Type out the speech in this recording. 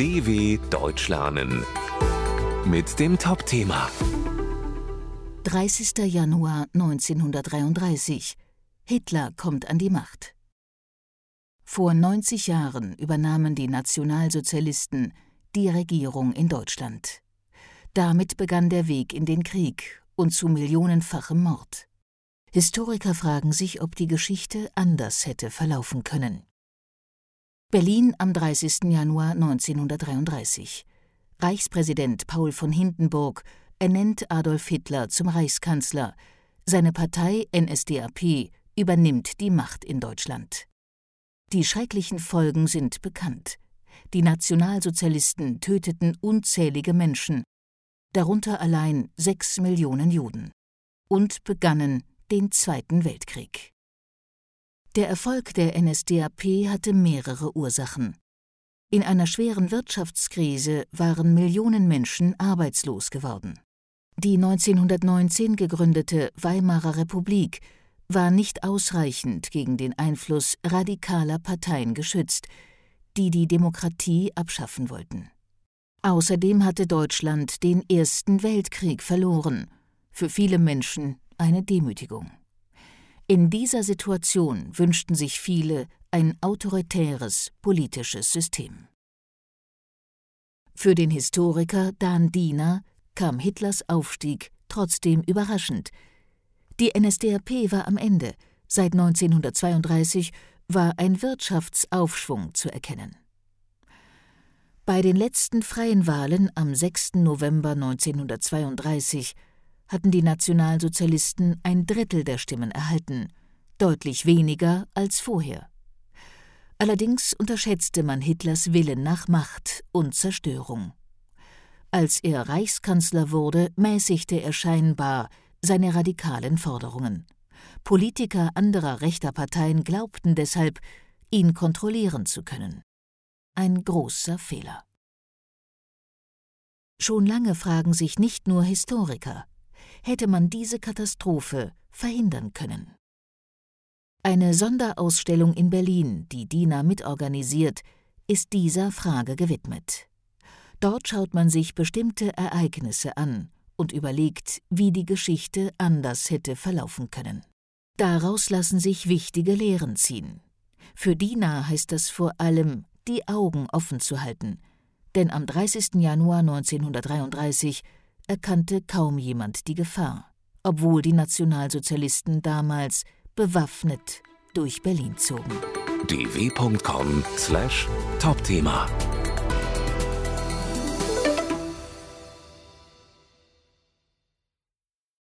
DW Deutsch lernen mit dem Top-Thema 30. Januar 1933. Hitler kommt an die Macht. Vor 90 Jahren übernahmen die Nationalsozialisten die Regierung in Deutschland. Damit begann der Weg in den Krieg und zu millionenfachem Mord. Historiker fragen sich, ob die Geschichte anders hätte verlaufen können. Berlin am 30. Januar 1933. Reichspräsident Paul von Hindenburg ernennt Adolf Hitler zum Reichskanzler. Seine Partei NSDAP übernimmt die Macht in Deutschland. Die schrecklichen Folgen sind bekannt. Die Nationalsozialisten töteten unzählige Menschen, darunter allein sechs Millionen Juden, und begannen den Zweiten Weltkrieg. Der Erfolg der NSDAP hatte mehrere Ursachen. In einer schweren Wirtschaftskrise waren Millionen Menschen arbeitslos geworden. Die 1919 gegründete Weimarer Republik war nicht ausreichend gegen den Einfluss radikaler Parteien geschützt, die die Demokratie abschaffen wollten. Außerdem hatte Deutschland den Ersten Weltkrieg verloren, für viele Menschen eine Demütigung. In dieser Situation wünschten sich viele ein autoritäres politisches System. Für den Historiker Dan Diener kam Hitlers Aufstieg trotzdem überraschend. Die NSDAP war am Ende. Seit 1932 war ein Wirtschaftsaufschwung zu erkennen. Bei den letzten freien Wahlen am 6. November 1932 hatten die Nationalsozialisten ein Drittel der Stimmen erhalten, deutlich weniger als vorher. Allerdings unterschätzte man Hitlers Willen nach Macht und Zerstörung. Als er Reichskanzler wurde, mäßigte er scheinbar seine radikalen Forderungen. Politiker anderer rechter Parteien glaubten deshalb, ihn kontrollieren zu können. Ein großer Fehler. Schon lange fragen sich nicht nur Historiker, hätte man diese Katastrophe verhindern können. Eine Sonderausstellung in Berlin, die DINA mitorganisiert, ist dieser Frage gewidmet. Dort schaut man sich bestimmte Ereignisse an und überlegt, wie die Geschichte anders hätte verlaufen können. Daraus lassen sich wichtige Lehren ziehen. Für DINA heißt das vor allem, die Augen offen zu halten, denn am 30. Januar 1933 erkannte kaum jemand die Gefahr, obwohl die Nationalsozialisten damals bewaffnet durch Berlin zogen. dw.com/topthema